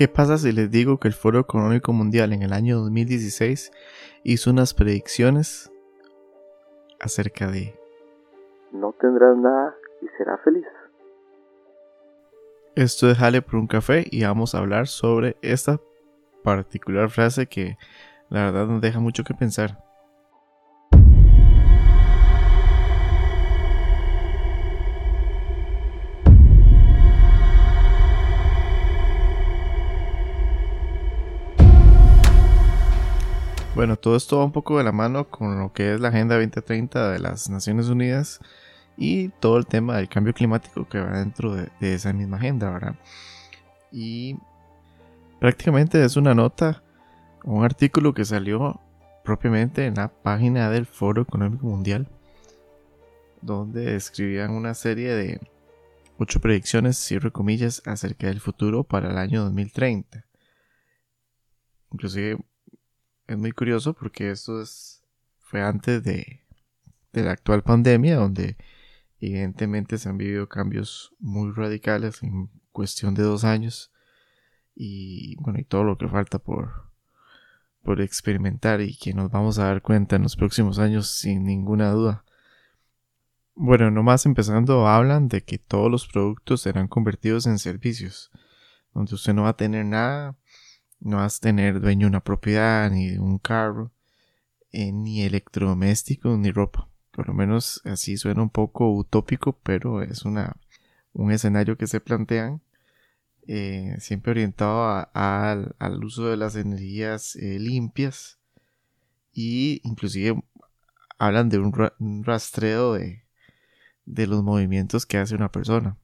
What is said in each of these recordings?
¿Qué pasa si les digo que el Foro Económico Mundial en el año 2016 hizo unas predicciones acerca de... No tendrás nada y serás feliz. Esto es Jale por un café y vamos a hablar sobre esta particular frase que la verdad nos deja mucho que pensar. Bueno, todo esto va un poco de la mano con lo que es la Agenda 2030 de las Naciones Unidas y todo el tema del cambio climático que va dentro de, esa misma agenda, ¿verdad? Y prácticamente es una nota, un artículo que salió propiamente en la página del Foro Económico Mundial, donde escribían una serie de ocho predicciones, cierro comillas, acerca del futuro para el año 2030. Inclusive es muy curioso porque esto es, fue antes de, la actual pandemia, donde evidentemente se han vivido cambios muy radicales en cuestión de dos años. Y bueno, y todo lo que falta por, por experimentar y que nos vamos a dar cuenta en los próximos años sin ninguna duda. Bueno, nomás empezando hablan de que todos los productos serán convertidos en servicios, donde usted no va a tener nada no vas a tener dueño de una propiedad, ni de un carro, eh, ni electrodomésticos, ni ropa. Por lo menos así suena un poco utópico, pero es una, un escenario que se plantean eh, siempre orientado al uso de las energías eh, limpias y inclusive hablan de un, rastreo de, de los movimientos que hace una persona.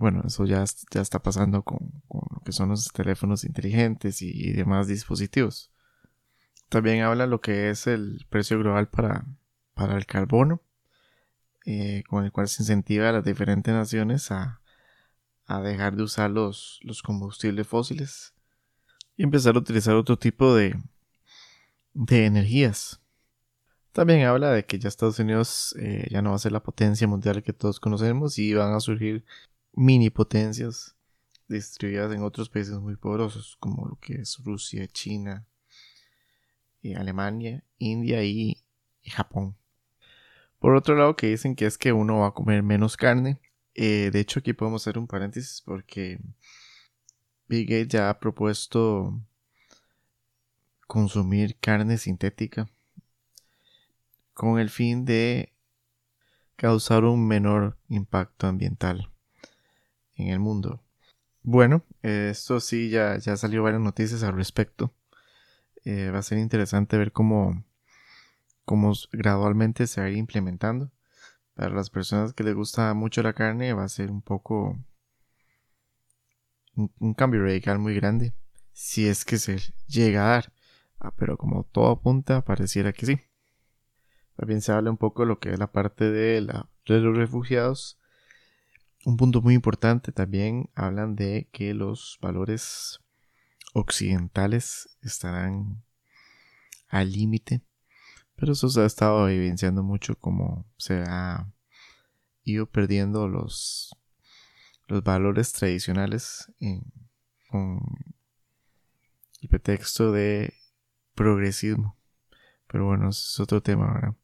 Bueno, eso ya, ya está pasando con, lo que son los teléfonos inteligentes y, demás dispositivos. También habla lo que es el precio global para, para el carbono, eh, con el cual se incentiva a las diferentes naciones a, dejar de usar los, los, combustibles fósiles y empezar a utilizar otro tipo de, de energías. También habla de que ya Estados Unidos eh, ya no va a ser la potencia mundial que todos conocemos y van a surgir mini potencias distribuidas en otros países muy poderosos, como lo que es Rusia, China, eh, Alemania, India y, Japón. Por otro lado, que dicen que es que uno va a comer menos carne. Eh, de hecho, aquí podemos hacer un paréntesis porque Bill Gates ya ha propuesto consumir carne sintética con el fin de causar un menor impacto ambiental en el mundo. Bueno, esto sí, ya, ya salió varias noticias al respecto. Eh, va a ser interesante ver cómo, cómo gradualmente se va a ir implementando. Para las personas que les gusta mucho la carne va a ser un poco un, cambio radical muy grande. Si es que se llega a dar. Ah, pero como todo apunta, pareciera que sí. También se habla un poco de lo que es la parte de, los refugiados un punto muy importante también hablan de que los valores occidentales estarán al límite, pero eso se ha estado evidenciando mucho como se ha ido perdiendo los, los valores tradicionales con el pretexto de progresismo. Pero bueno, es otro tema.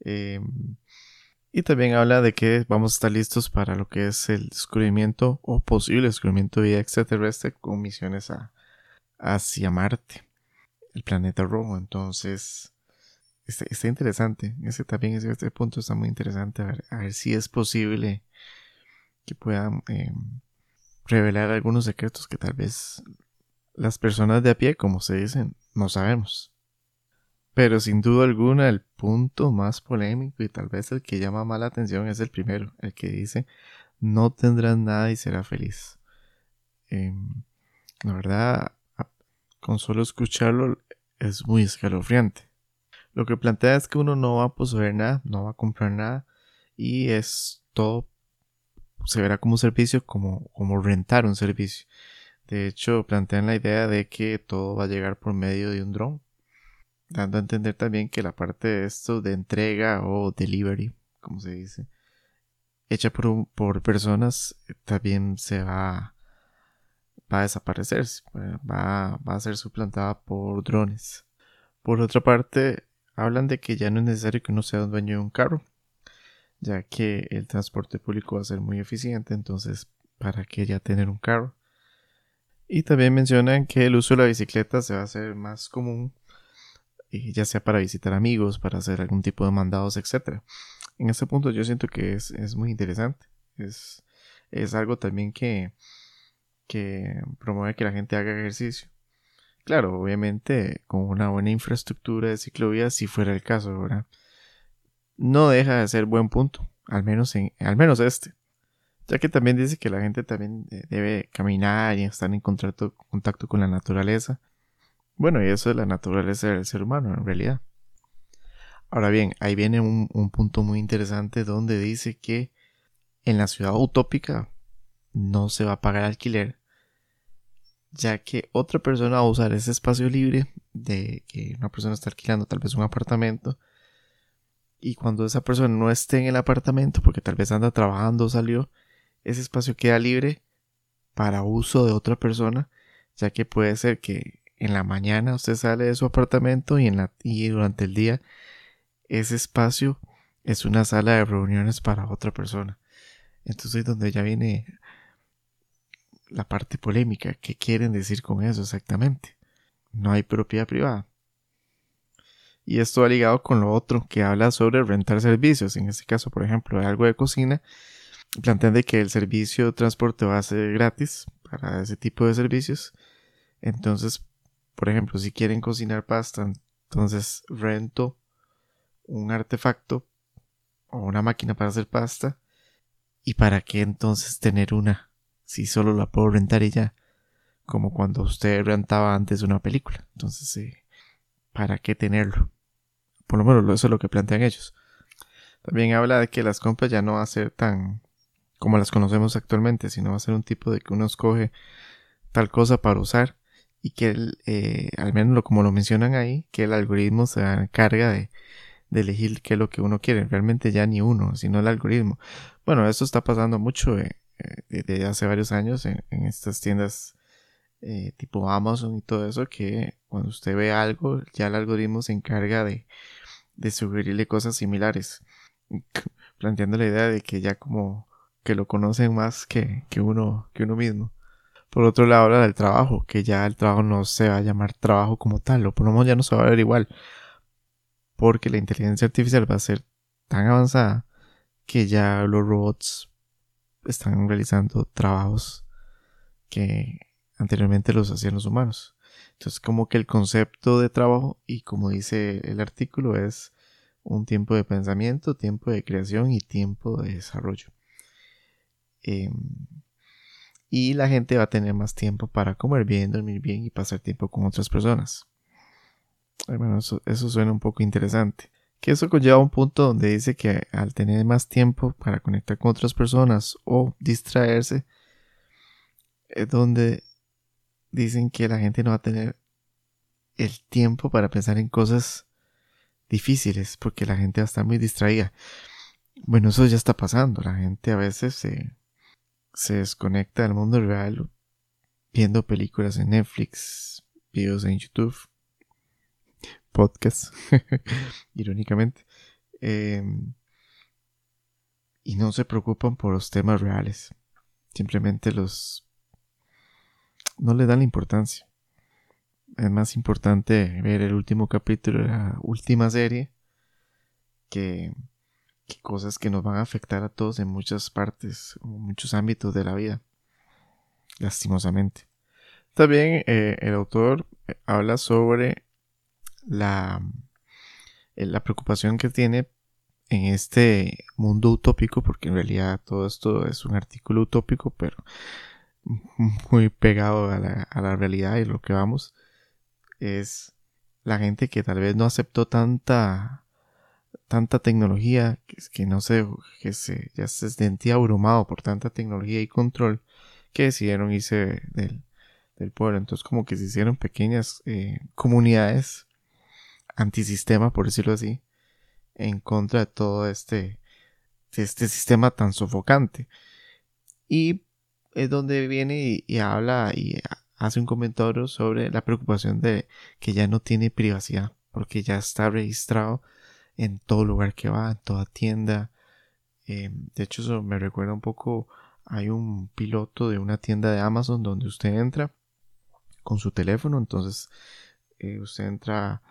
Em, y también habla de que vamos a estar listos para lo que es el descubrimiento o posible descubrimiento de vida extraterrestre con misiones a, hacia Marte, el planeta rojo. Entonces, está, interesante. Ese también, ese, este punto está muy interesante. A ver, si es posible que puedan eh, revelar algunos secretos que tal vez las personas de a pie, como se dicen, no sabemos. Pero sin duda alguna el punto más polémico y tal vez el que llama más la atención es el primero, el que dice no tendrás nada y será feliz. Em, la verdad, con solo escucharlo es muy escalofriante. Lo que plantea es que uno no va a poseer nada, no va a comprar nada y es todo se verá como servicio, como, como rentar un servicio. De hecho, plantean la idea de que todo va a llegar por medio de un dron dando a entender también que la parte de esto de entrega o delivery, como se dice, hecha por, por personas, también se va, va a desaparecer, va, va a ser suplantada por drones. Por otra parte, hablan de que ya no es necesario que uno sea dueño de un carro, ya que el transporte público va a ser muy eficiente, entonces, ¿para qué ya tener un carro? Y también mencionan que el uso de la bicicleta se va a hacer más común, ya sea para visitar amigos, para hacer algún tipo de mandados, etc. En este punto yo siento que es, es muy interesante. Es, es algo también que, que promueve que la gente haga ejercicio. Claro, obviamente con una buena infraestructura de ciclovías, si fuera el caso. No deja de ser buen punto, al menos en, al menos este. Ya que también dice que la gente también eh, debe caminar y estar en contacto, contacto con la naturaleza. Bueno, y eso es la naturaleza del ser humano, en realidad. Ahora bien, ahí viene un, un punto muy interesante donde dice que en la ciudad utópica no se va a pagar alquiler, ya que otra persona va a usar ese espacio libre de que una persona está alquilando tal vez un apartamento y cuando esa persona no esté en el apartamento porque tal vez anda trabajando o salió, ese espacio queda libre para uso de otra persona, ya que puede ser que en la mañana usted sale de su apartamento y, durante el día ese espacio es una sala de reuniones para otra persona. Entonces donde ya viene la parte polémica. ¿Qué quieren decir con eso exactamente? No hay propiedad privada. Y esto ha ligado con lo otro que habla sobre rentar servicios. En este caso, por ejemplo, algo de cocina. Plantean que el servicio de transporte va a ser gratis para ese tipo de servicios. Entonces, por ejemplo, si quieren cocinar pasta, entonces rento un artefacto o una máquina para hacer pasta ¿Y para qué entonces tener una? Si solo la puedo rentar y ya. Como cuando usted rentaba antes una película. Entonces, eh, ¿para qué tenerlo? Por lo menos eso es lo que plantean ellos. También habla de que las compras ya no va a ser tan como las conocemos actualmente, sino va a ser un tipo de que uno escoge tal cosa para usar y que eh, al menos lo, como lo mencionan ahí, que el algoritmo se encarga de, elegir qué es lo que uno quiere. Realmente ya ni uno, sino el algoritmo. Bueno, eso está pasando mucho eh, eh, desde hace varios años en, estas tiendas eh, tipo Amazon y todo eso, que cuando usted ve algo, ya el algoritmo se encarga de, de sugerirle cosas similares. Planteando la idea de que ya como que lo conocen más que, que, uno, que uno mismo. Por otro lado, habla del trabajo, que ya el trabajo no se va a llamar trabajo como tal, o por lo menos ya no se va a ver igual porque la inteligencia artificial va a ser tan avanzada que ya los robots están realizando trabajos que anteriormente los hacían los humanos. Entonces como que el concepto de trabajo y como dice el artículo es un tiempo de pensamiento, tiempo de creación y tiempo de desarrollo. Em, y la gente va a tener más tiempo para comer bien, dormir bien y pasar tiempo con otras personas. Bueno, eso, suena un poco interesante. Que eso conlleva a un punto donde dice que al tener más tiempo para conectar con otras personas o distraerse, es donde dicen que la gente no va a tener el tiempo para pensar en cosas difíciles porque la gente va a estar muy distraída. Bueno, eso ya está pasando. La gente a veces se, se desconecta del mundo real viendo películas en Netflix, videos en YouTube podcast, irónicamente. Em, y no se preocupan por los temas reales. Simplemente los... no le dan la importancia. Es más importante ver el último capítulo de la última serie que, cosas que nos van a afectar a todos en muchas partes o muchos ámbitos de la vida. Lastimosamente. También eh, el autor eh, habla sobre la, eh, la preocupación que tiene en este mundo utópico, porque en realidad todo esto es un artículo utópico, pero muy pegado a la, a la realidad y lo que vamos, es la gente que tal vez no aceptó tanta tanta tecnología que, que no sé que se ya se sentía abrumado por tanta tecnología y control que decidieron irse del, del pueblo entonces como que se hicieron pequeñas eh, comunidades antisistema, por decirlo así, en contra de todo este, este sistema tan sofocante. Y es donde viene y, habla y hace un comentario sobre la preocupación de que ya no tiene privacidad porque ya está registrado en todo lugar que va, en toda tienda. Eh, de hecho, eso me recuerda un poco, hay un piloto de una tienda de Amazon donde usted entra con su teléfono, entonces eh, usted entra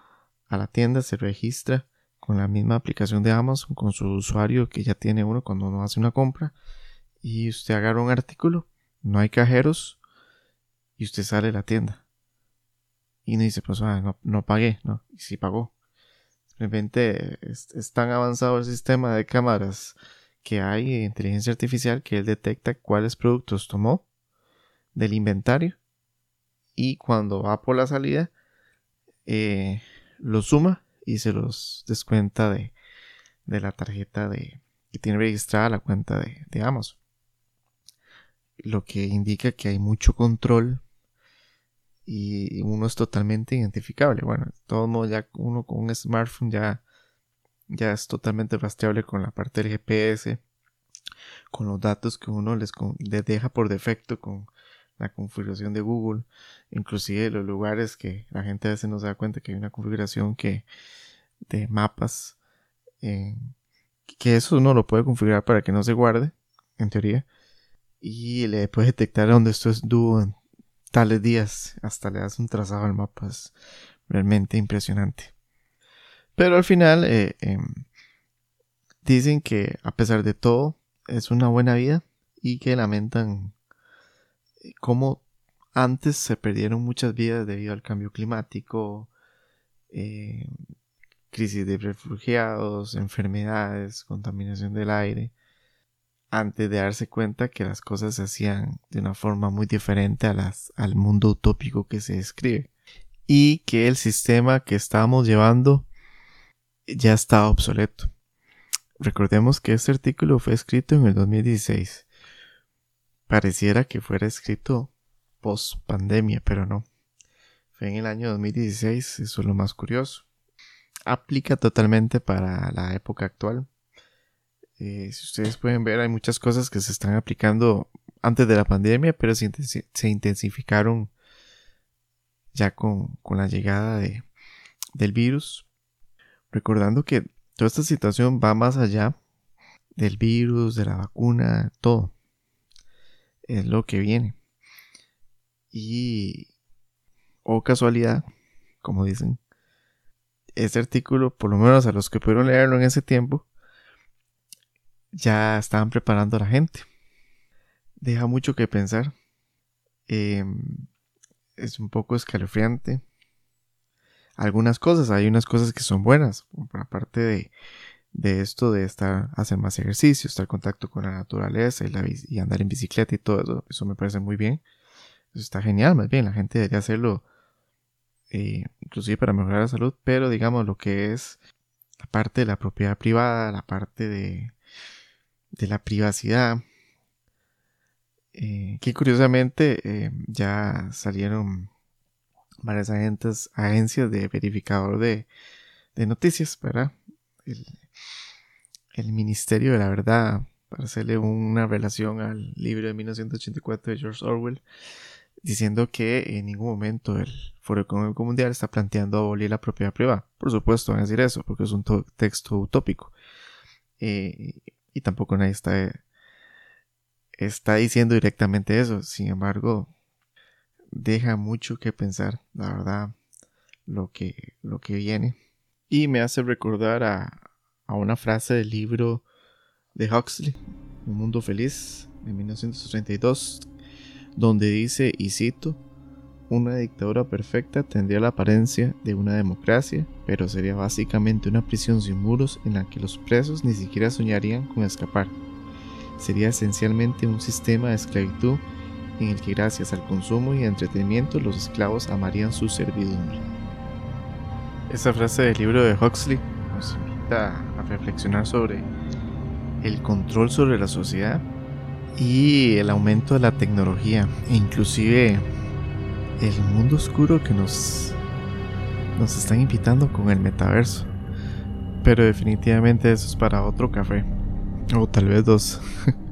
a la tienda, se registra con la misma aplicación de Amazon, con su usuario que ya tiene uno cuando uno hace una compra, y usted agarra un artículo, no hay cajeros, y usted sale de la tienda. Y no dice, pues ah, no, pagué, ¿no? Y sí pagó. Simplemente es, es, tan avanzado el sistema de cámaras que hay de inteligencia artificial que él detecta cuáles productos tomó del inventario y cuando va por la salida eh, lo suma y se los descuenta de, de la tarjeta de, que tiene registrada la cuenta de, de Amazon. Lo que indica que hay mucho control y uno es totalmente identificable. Bueno, de todos modos ya uno con un smartphone ya, ya es totalmente rastreable con la parte del GPS, con los datos que uno les, deja por defecto con la configuración de Google, inclusive los lugares que la gente a veces no se da cuenta que hay una configuración que de mapas que eso uno lo puede configurar para que no se guarde en teoría y le puede detectar dónde esto es tales días hasta le das un trazado al mapa es realmente impresionante. Pero al final eh, em, dicen que a pesar de todo es una buena vida y que lamentan cómo antes se perdieron muchas vidas debido al cambio climático, eh, crisis de refugiados, enfermedades, contaminación del aire, antes de darse cuenta que las cosas se hacían de una forma muy diferente a las, al mundo utópico que se describe y que el sistema que estábamos llevando ya estaba obsoleto. Recordemos que este artículo fue escrito en el 2016 Pareciera que fuera escrito post pandemia, pero no. Fue en el año 2016, eso es lo más curioso. Aplica totalmente para la época actual. Eh, si ustedes pueden ver, hay muchas cosas que se están aplicando antes de la pandemia, pero se, intensificaron ya con, la llegada de, del virus. Recordando que toda esta situación va más allá del virus, de la vacuna, todo es lo que viene. Y, o casualidad, como dicen, ese artículo, por lo menos a los que pudieron leerlo en ese tiempo, ya estaban preparando a la gente. Deja mucho que pensar. Em, es un poco escalofriante. Algunas cosas, hay unas cosas que son buenas, por la parte de, de esto de estar, hacer más ejercicio, estar en contacto con la naturaleza y, andar en bicicleta y todo eso, eso me parece muy bien. Eso está genial, más bien, la gente debería hacerlo eh, inclusive para mejorar la salud, pero digamos lo que es la parte de la propiedad privada, la parte de, de la privacidad, eh, que curiosamente eh, ya salieron varias agencias de verificador de, noticias, ¿verdad? El, el Ministerio de la Verdad, para hacerle una relación al libro de 1984 de George Orwell, diciendo que en ningún momento el Foro Económico Mundial está planteando abolir la propiedad privada. Por supuesto, van a decir eso, porque es un texto utópico. Eh, y tampoco nadie está, está diciendo directamente eso. Sin embargo, deja mucho que pensar, la verdad, lo que, lo que viene. Y me hace recordar a, a una frase del libro de Huxley, Un Mundo Feliz, de 1932, donde dice, y cito, una dictadura perfecta tendría la apariencia de una democracia, pero sería básicamente una prisión sin muros en la que los presos ni siquiera soñarían con escapar. Sería esencialmente un sistema de esclavitud en el que gracias al consumo y entretenimiento los esclavos amarían su servidumbre. Esa frase del libro de Huxley nos invita reflexionar sobre el control sobre la sociedad y el aumento de la tecnología inclusive el mundo oscuro que nos nos están invitando con el metaverso. Pero definitivamente eso es para otro café o tal vez dos.